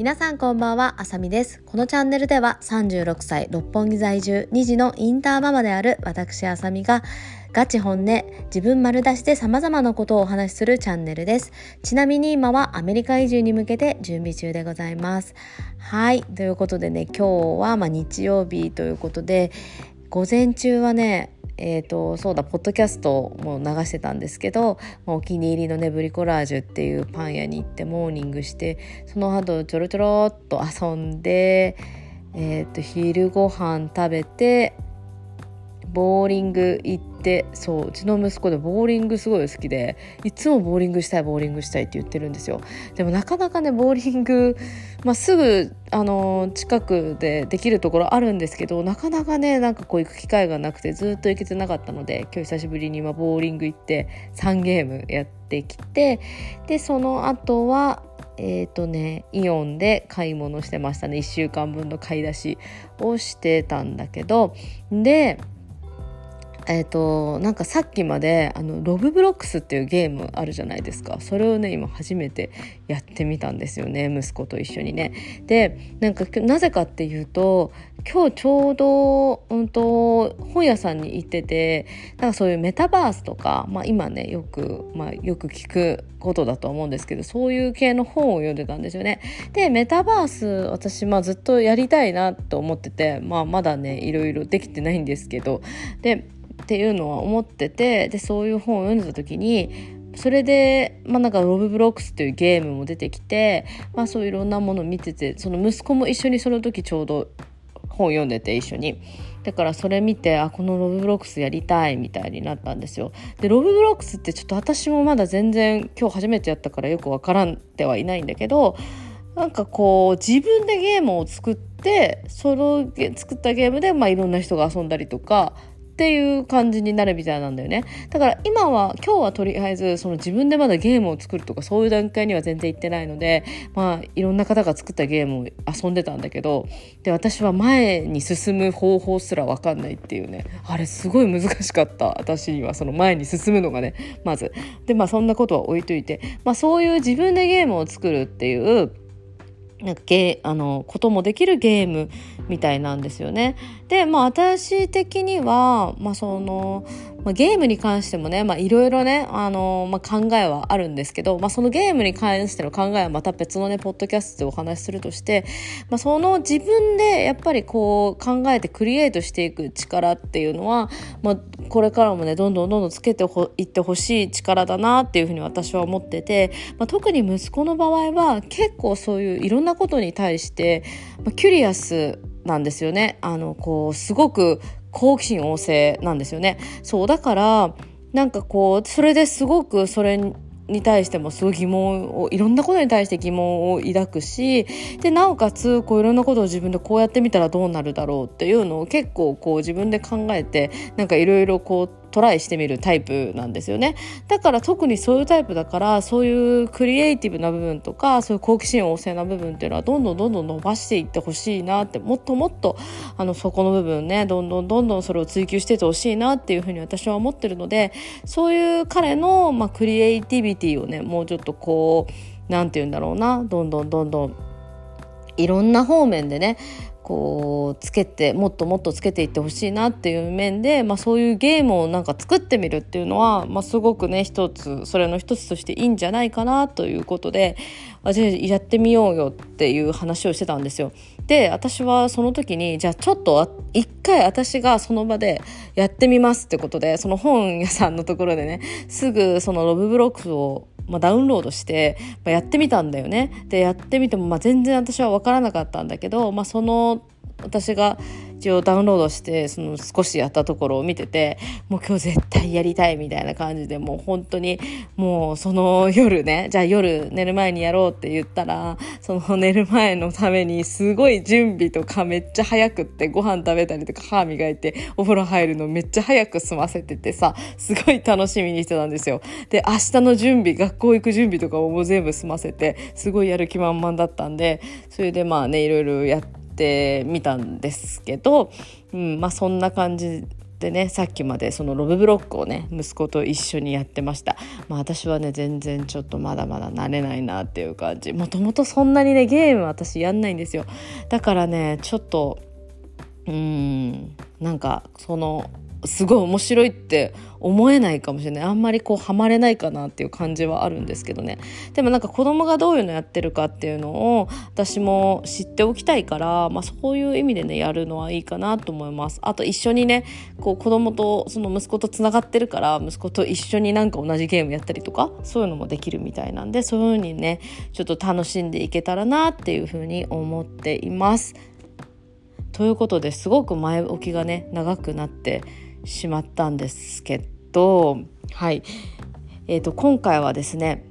皆さんこんばんは、あさみです。このチャンネルでは36歳、六本木在住、2児のインターママである私あさみがガチ本音、自分丸出しで様々なことをお話しするチャンネルです。ちなみに今はアメリカ移住に向けて準備中でございます。はい、ということでね、今日はま日曜日ということで、午前中はね、えーと、そうだポッドキャストも流してたんですけどお気に入りのねブリコラージュっていうパン屋に行ってモーニングしてその後ちょろちょろっと遊んで、えーと昼ご飯食べてボーリング行ってそううちの息子でボーリングすごい好きでいつもボーリングしたいボーリングしたいって言ってるんですよ。でもなかなかねボーリング、まあ、すぐあの近くでできるところあるんですけどなかなかねなんかこう行く機会がなくてずっと行けてなかったので今日久しぶりに今ボーリング行って3ゲームやってきてでその後はえーとね、イオンで買い物してました。ね1週間分の買い出しをしてたんだけどでえーと、なんかさっきまであのロブブロックスっていうゲームあるじゃないですかそれをね今初めてやってみたんですよね息子と一緒にね。でなんかなぜかっていうと今日ちょうど、うんと、本屋さんに行っててなんかそういうメタバースとか、まあ、今ねよく、まあ、よく聞くことだと思うんですけどそういう系の本を読んでたんですよね。でメタバース私、まあ、ずっとやりたいなと思ってて、まあ、まだねいろいろできてないんですけどでっていうのは思っててでそういう本を読んでた時にそれで、まあ、なんかロブブロックスというゲームも出てきて、まあ、そういろんなものを見ててその息子も一緒にその時ちょうど本読んでて一緒に。だからそれ見てあこのロブブロックスやりたいみたいになったんですよ。でロブブロックスってちょっと私もまだ全然今日初めてやったからよくわからんではいないんだけどなんかこう自分でゲームを作ってその作ったゲームで、まあ、いろんな人が遊んだりとかっていう感じになるみたいなんだよね。だから今は今日はとりあえずその自分でまだゲームを作るとかそういう段階には全然行ってないのでまあいろんな方が作ったゲームを遊んでたんだけどで私は前に進む方法すら分かんないっていうね。あれすごい難しかった。私にはその前に進むのがねまず。でまあそんなことは置いといて。まあそういう自分でゲームを作るっていうなんかゲあのこともできるゲームみたいなんですよね。でまあ私的には、まあ、そのまあ、ゲームに関してもねいろいろね、あのまあ、考えはあるんですけど、まあ、そのゲームに関しての考えはまた別のねポッドキャストでお話しするとして、まあ、その自分でやっぱりこう考えてクリエイトしていく力っていうのは、まあ、これからもねどんどんどんどんつけていってほしい力だなっていうふうに私は思ってて、まあ、特に息子の場合は結構そういういろんなことに対して、まあ、キュリアスなんですよね。あのこうすごく好奇心旺盛なんですよね。そうだからなんかこうそれですごくそれに対してもすごい疑問をいろんなことに対して疑問を抱くしでなおかつこういろんなことを自分でこうやってみたらどうなるだろうっていうのを結構こう自分で考えてなんかいろいろこうトライしてみるタイプなんですよね。だから特にそういうタイプだからそういうクリエイティブな部分とかそういう好奇心旺盛な部分っていうのはどんどんどんどん伸ばしていってほしいなってもっともっとあのそこの部分ねどんどんどんどんそれを追求しててほしいなっていうふうに私は思ってるのでそういう彼の、まあ、クリエイティビティをねもうちょっとこう何て言うんだろうなどんどんどんどんいろんな方面でねこうつけてもっともっとつけていってほしいなっていう面で、まあ、そういうゲームをなんか作ってみるっていうのは、まあ、すごくね一つそれの一つとしていいんじゃないかなということで私やってみようよっていう話をしてたんですよ。で私はその時にじゃあちょっと一回私がその場でやってみますってことでその本屋さんのところでねすぐそのロブブロックをまあ、ダウンロードして、まあ、やってみたんだよね。でやってみても、まあ、全然私は分からなかったんだけど、まあ、その私が一応ダウンロードしてその少しやったところを見ててもう今日絶対やりたいみたいな感じでもう本当にもうその夜ねじゃあ夜寝る前にやろうって言ったらその寝る前のためにすごい準備とかめっちゃ早くってご飯食べたりとか歯磨いてお風呂入るのめっちゃ早く済ませててさすごい楽しみにしてたんですよ。で明日の準備学校行く準備とかをもう全部済ませてすごいやる気満々だったんでそれでまあねいろいろやってってみたんですけど、うんまあ、そんな感じでねさっきまでそのロブブロックをね息子と一緒にやってました。まあ私はね全然ちょっとまだまだ慣れないなっていう感じ。もともとそんなにねゲーム私やんないんですよ。だからねちょっとうーんなんかそのすごい面白いって思えないかもしれない。あんまりこうハマれないかなっていう感じはあるんですけどね。でもなんか子供がどういうのやってるかっていうのを私も知っておきたいから、まあ、そういう意味でねやるのはいいかなと思います。あと一緒にねこう子供とその息子とつながってるから息子と一緒になんか同じゲームやったりとかそういうのもできるみたいなんでそういう風にねちょっと楽しんでいけたらなっていう風に思っています。ということですごく前置きがね長くなってしまったんですけど、はいえーと、今回はですね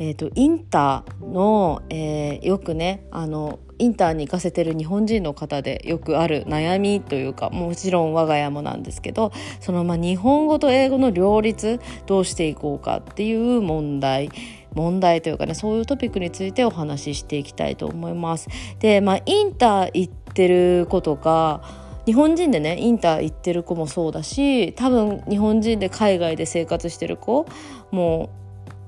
えーと、インターの、えー、よくねあのインターに行かせてる日本人の方でよくある悩みというかもちろん我が家もなんですけどそのまあ日本語と英語の両立どうしていこうかっていう問題問題というかねそういうトピックについてお話ししていきたいと思います。でまあインター行ってる子とか日本人でねインター行ってる子もそうだし多分日本人で海外で生活してる子も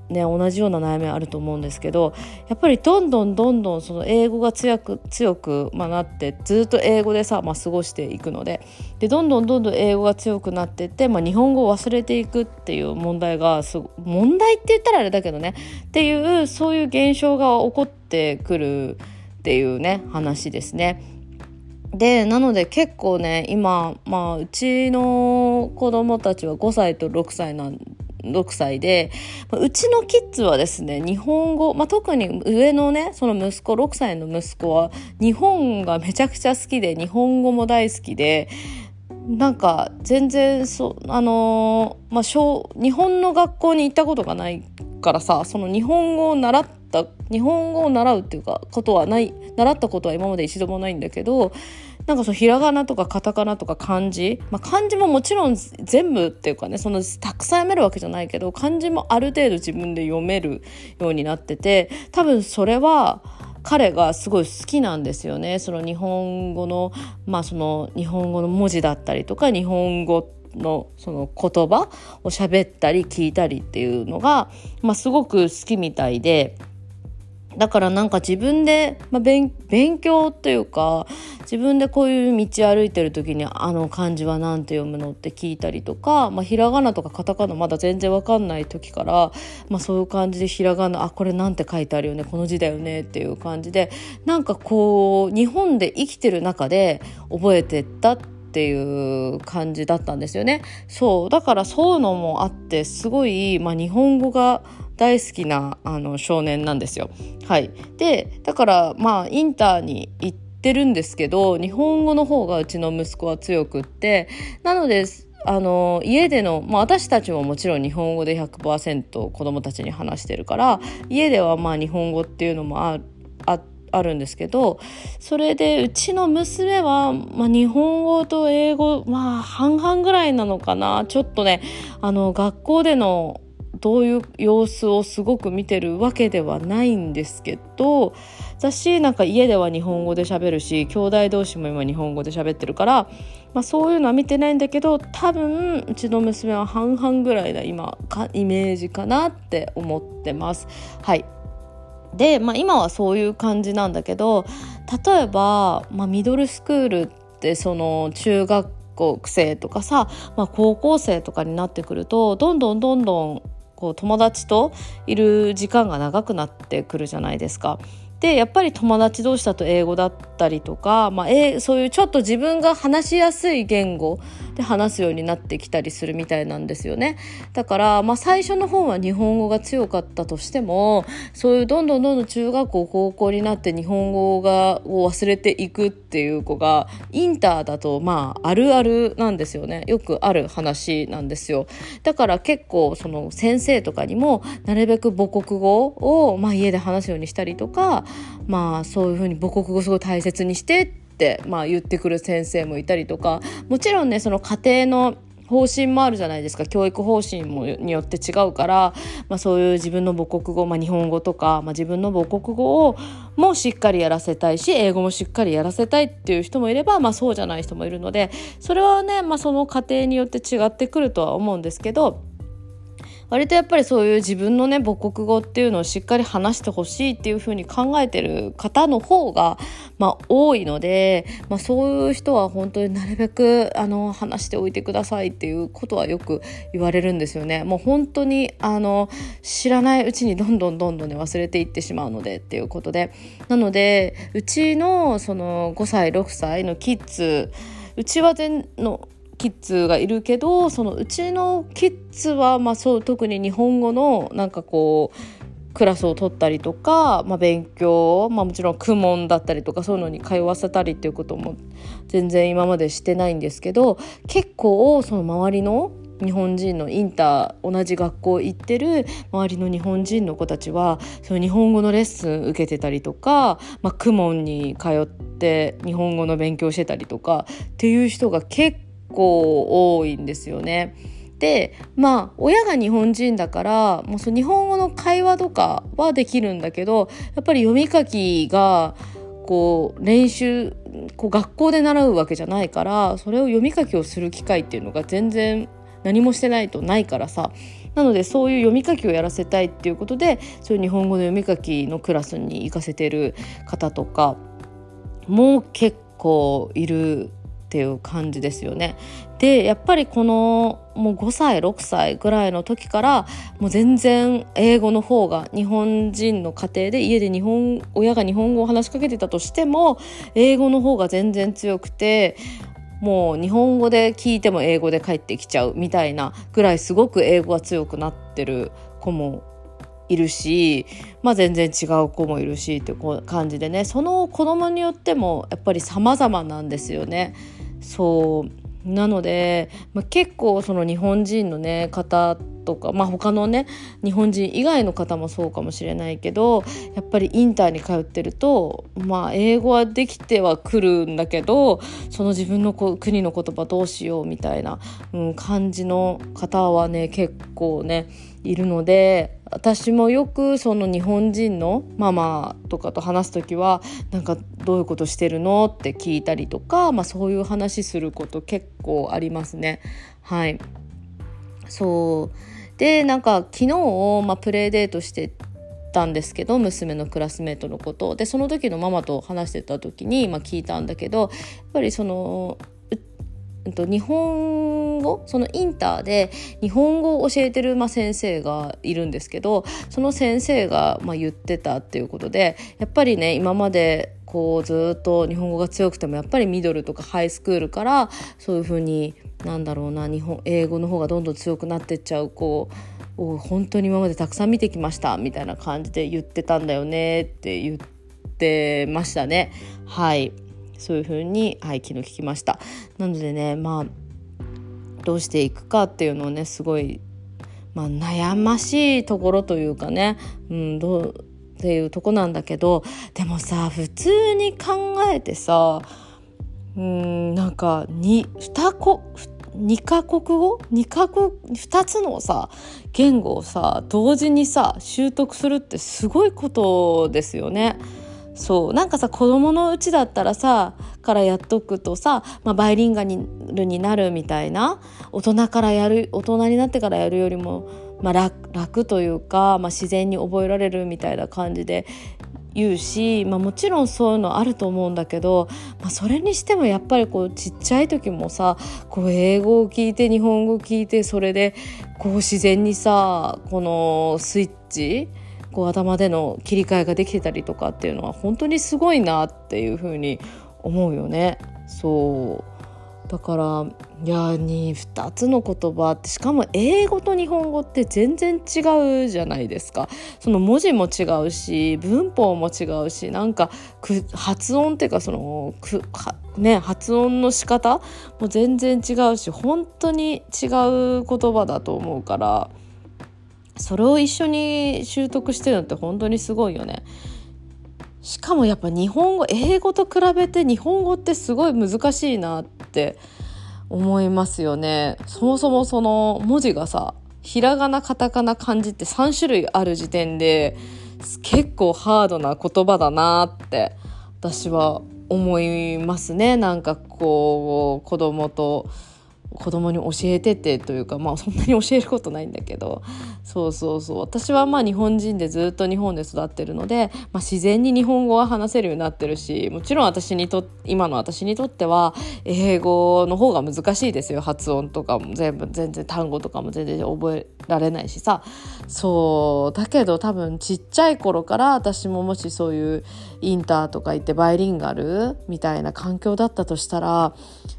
ね、同じような悩みあると思うんですけどやっぱりどんどんどんどんその英語が強く強く、まあ、なってずっと英語でさ、まあ、過ごしていくのででどんどんどんどん英語が強くなってって、まあ、日本語を忘れていくっていう問題がす問題って言ったらあれだけどねっていうそういう現象が起こってくるっていうね話ですね。でなので結構ね今、まあ、うちの子供たちは5歳と6歳なん6歳でうちのキッズはですね日本語、まあ、特に上のねその息子6歳の息子は日本がめちゃくちゃ好きで日本語も大好きでなんか全然そあのー、まあ小日本の学校に行ったことがないからさその日本語を習った日本語を習うっていうかことはない習ったことは今まで一度もないんだけどなんかそのひらがなとかカタカナとか漢字、まあ、漢字ももちろん全部っていうかねそのたくさん読めるわけじゃないけど漢字もある程度自分で読めるようになってて多分それは彼がすごい好きなんですよね。その日本語のまあその日本語の文字だったりとか日本語のその言葉を喋ったり聞いたりっていうのが、まあ、すごく好きみたいで。だからなんか自分で、まあ、勉強っていうか自分でこういう道歩いてる時にあの漢字は何て読むのって聞いたりとか、まあ、ひらがなとかカタカナまだ全然わかんない時から、まあ、そういう感じでひらがなあこれなんて書いてあるよねこの字だよねっていう感じでなんかこう日本で生きてる中で覚えてったってていう感じだったんですよね。そうだからそういうのもあってすごい、まあ、日本語が大好きなあの少年なんですよ。はい、でだからまあインターに行ってるんですけど日本語の方がうちの息子は強くってなのであの家での、まあ、私たちももちろん日本語で100%子どもたちに話してるから家ではまあ日本語っていうのもあああるんですけどそれでうちの娘は、まあ、日本語と英語まあ半々ぐらいなのかなちょっとねあの学校でのどういう様子をすごく見てるわけではないんですけど私なんか家では日本語で喋るし兄弟同士も今日本語で喋ってるから、まあ、そういうのは見てないんだけど多分うちの娘は半々ぐらいな今かイメージかなって思ってます。はいで、まあ、今はそういう感じなんだけど例えば、まあ、ミドルスクールってその中学校生とかさ、まあ、高校生とかになってくるとどんどんどんどんこう友達といる時間が長くなってくるじゃないですか。でやっぱり友達同士だと英語だったりとか、まあ、えそういうちょっと自分が話しやすい言語で話すようになってきたりするみたいなんですよね。だから、まあ、最初の方は日本語が強かったとしてもそういうどんどんどんどん中学校高校になって日本語がを忘れていくっていう子がインターだとまああるあるなんですよね。よくある話なんですよ。だから結構その先生とかにもなるべく母国語を、まあ、家で話すようにしたりとかまあそういうふうに母国語すごい大切にしてって、まあ、言ってくる先生もいたりとかもちろんねその家庭の方針もあるじゃないですか教育方針もによって違うから、まあ、そういう自分の母国語、まあ、日本語とか、まあ、自分の母国語をもしっかりやらせたいし英語もしっかりやらせたいっていう人もいれば、まあ、そうじゃない人もいるのでそれはね、まあ、その過程によって違ってくるとは思うんですけど。割とやっぱりそういう自分のね母国語っていうのをしっかり話してほしいっていうふうに考えてる方の方が、まあ、多いので、まあ、そういう人は本当になるべくあの話しておいてくださいっていうことはよく言われるんですよね。もう本当にあの知らないうちにどんどんどんどんね忘れていってしまうのでっていうことでなのでうちのその5歳6歳のキッズうちは全のキッズがいるけどそのうちのキッズは、まあ、そう特に日本語のなんかこうクラスを取ったりとか、まあ、勉強、まあ、もちろん公文だったりとかそういうのに通わせたりっていうことも全然今までしてないんですけど結構その周りの日本人のインター同じ学校行ってる周りの日本人の子たちはその日本語のレッスン受けてたりとか、まあ、公文に通って日本語の勉強してたりとかっていう人が結構多いんですよね。でまあ親が日本人だからもうその日本語の会話とかはできるんだけどやっぱり読み書きがこう練習こう学校で習うわけじゃないからそれを読み書きをする機会っていうのが全然何もしてないとないからさなのでそういう読み書きをやらせたいっていうことでそういう日本語の読み書きのクラスに行かせてる方とかも結構いるっていう感じですよね。でやっぱりこのもう5歳6歳ぐらいの時からもう全然英語の方が日本人の家庭で家で日本親が日本語を話しかけてたとしても英語の方が全然強くてもう日本語で聞いても英語で返ってきちゃうみたいなぐらいすごく英語が強くなってる子もいるし、まあ、全然違う子もいるしっていう感じでねその子供によってもやっぱり様々なんですよね。そう。なので、まあ、結構その日本人のね方とか、まあ、他のね日本人以外の方もそうかもしれないけどやっぱりインターに通ってると、まあ、英語はできてはくるんだけどその自分の国の言葉どうしようみたいな、うん、感じの方はね結構ねいるので私もよくその日本人のママとかと話す時はなんかどういうことしてるのって聞いたりとか、まあ、そういう話すること結構ありますね。はい。そう。でなんか昨日、まあ、プレイデートしてたんですけど娘のクラスメートのことでその時のママと話してた時に、まあ、聞いたんだけどやっぱりそのと日本語？そのインターで日本語を教えてる、まあ、先生がいるんですけどその先生が、まあ、言ってたっていうことでやっぱりね今までこうずっと日本語が強くてもやっぱりミドルとかハイスクールからそういうふうになんだろうな日本英語の方がどんどん強くなってっちゃう子を本当に今までたくさん見てきましたみたいな感じで言ってたんだよねって言ってましたね。はいそういうふうに、はい、昨日聞きました。なのでねまあどうしていくかっていうのをねすごい、まあ、悩ましいところというかね、うん、どうっていうとこなんだけどでもさ普通に考えてさうんなんか 2, 2, 2カ国語？2, カ国2つのさ言語をさ同時にさ習得するってすごいことですよね。そう。なんかさ子供のうちだったらさからやっとくとさ、まあ、バイリンガルになるみたいな大人からやる大人になってからやるよりも、まあ楽、楽というか、まあ、自然に覚えられるみたいな感じで言うし、まあ、もちろんそういうのあると思うんだけど、まあ、それにしてもやっぱりこうちっちゃい時もさこう英語を聞いて日本語を聞いてそれでこう自然にさこのスイッチこう頭での切り替えができてたりとかっていうのは本当にすごいなっていうふうに思うよね。そう。だからいやに2つの言葉ってしかも英語と日本語って全然違うじゃないですか。その文字も違うし文法も違うしなんか発音っていうかそのくね発音の仕方も全然違うし本当に違う言葉だと思うから。それを一緒に習得してるのって本当にすごいよね。しかもやっぱ日本語英語と比べて日本語ってすごい難しいなって思いますよね。そもそもその文字がさひらがなカタカナ漢字って3種類ある時点で結構ハードな言葉だなって私は思いますねなんかこう子供と子供に教えててというかまあそんなに教えることないんだけどそうそうそう。私はまあ日本人でずっと日本で育ってるので、まあ、自然に日本語は話せるようになってるしもちろん私にと今の私にとっては英語の方が難しいですよ。発音とかも全部全然単語とかも全然覚えられないしさ。そう。だけど多分ちっちゃい頃から私ももしそういうインターとか行ってバイリンガルみたいな環境だったとしたら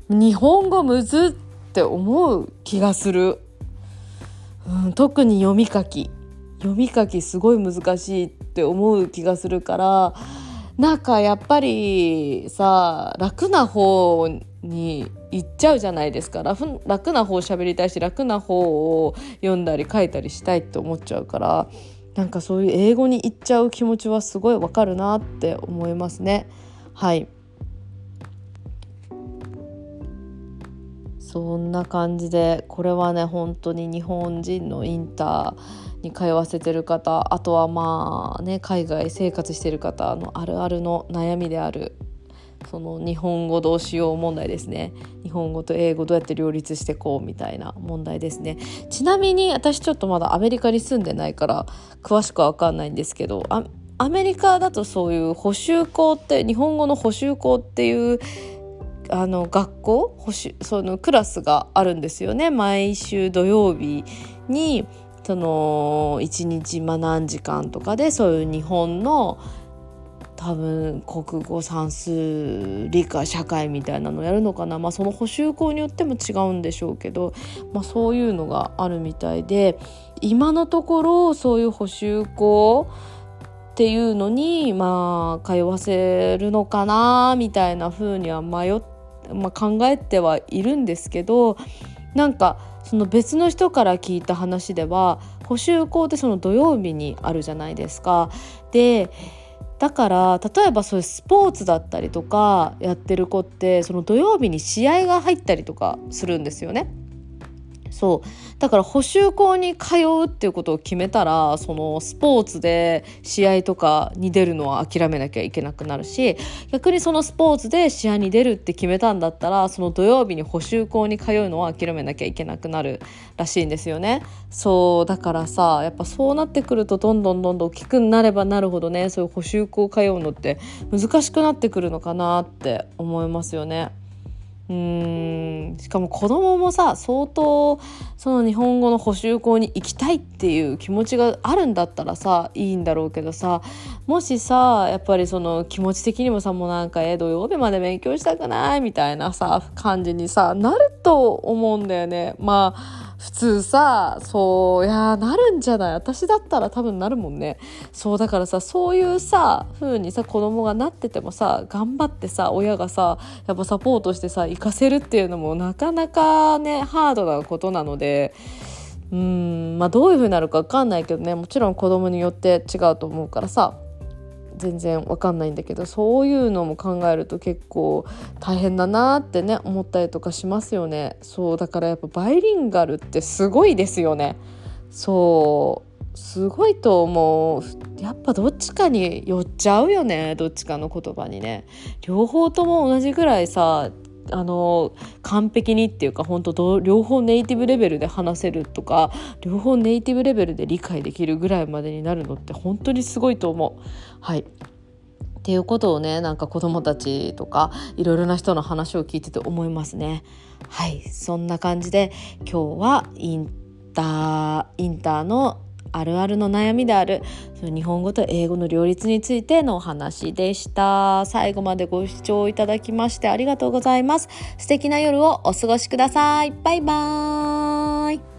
日本語むずっって思う気がする、うん、特に読み書き。読み書きすごい難しいって思う気がするからなんかやっぱりさ楽な方に行っちゃうじゃないですか。楽楽な方喋りたいし楽な方を読んだり書いたりしたいって思っちゃうからなんかそういう英語に行っちゃう気持ちはすごいわかるなって思いますね。はい。そんな感じでこれはね本当に日本人のインターに通わせてる方あとはまあね海外生活してる方のあるあるの悩みであるその日本語どうしよう問題ですね。日本語と英語どうやって両立してこうみたいな問題ですね。ちなみに私ちょっとまだアメリカに住んでないから詳しくは分かんないんですけどアメリカだとそういう補習校って日本語の補習校っていうあの学校そのクラスがあるんですよね。毎週土曜日にその1日ま何時間とかでそういう日本の多分国語算数理科社会みたいなのやるのかな、まあ、その補習校によっても違うんでしょうけど、まあ、そういうのがあるみたいで今のところそういう補習校っていうのにまあ通わせるのかなみたいな風には迷ってまあ、考えてはいるんですけどなんかその別の人から聞いた話では補修校ってその土曜日にあるじゃないですか。でだから例えばそういうスポーツだったりとかやってる子ってその土曜日に試合が入ったりとかするんですよね。そうだから補習校に通うっていうことを決めたらそのスポーツで試合とかに出るのは諦めなきゃいけなくなるし逆にそのスポーツで試合に出るって決めたんだったらその土曜日に補習校に通うのは諦めなきゃいけなくなるらしいんですよね。そうだからさやっぱそうなってくるとどんどんどんどん大きくなればなるほどねそういう補習校通うのって難しくなってくるのかなって思いますよね。うん。しかも子供もさ相当その日本語の補習校に行きたいっていう気持ちがあるんだったらさいいんだろうけどさもしさやっぱりその気持ち的にもさもうなんかえ土曜日まで勉強したくないみたいなさ感じにさなると思うんだよね。まあ普通さそういやなるんじゃない。私だったら多分なるもんね。そうだからさそういうさ風にさ子供がなっててもさ頑張ってさ親がさやっぱサポートしてさ行かせるっていうのもなかなかねハードなことなのでうんまあどういう風になるか分かんないけどね。もちろん子供によって違うと思うからさ。全然わかんないんだけどそういうのも考えると結構大変だなってね思ったりとかしますよね。そうだからやっぱバイリンガルってすごいですよね。そうすごいと思う。やっぱどっちかに寄っちゃうよねどっちかの言葉にね。両方とも同じぐらいさあの完璧にっていうか本当両方ネイティブレベルで話せるとか両方ネイティブレベルで理解できるぐらいまでになるのって本当にすごいと思う。はいっていうことをねなんか子どもたちとかいろいろな人の話を聞いてて思いますね。はいそんな感じで今日はインターインターのあるあるの悩みである。その日本語と英語の両立についてのお話でした。最後までご視聴いただきましてありがとうございます。素敵な夜をお過ごしください。バイバーイ。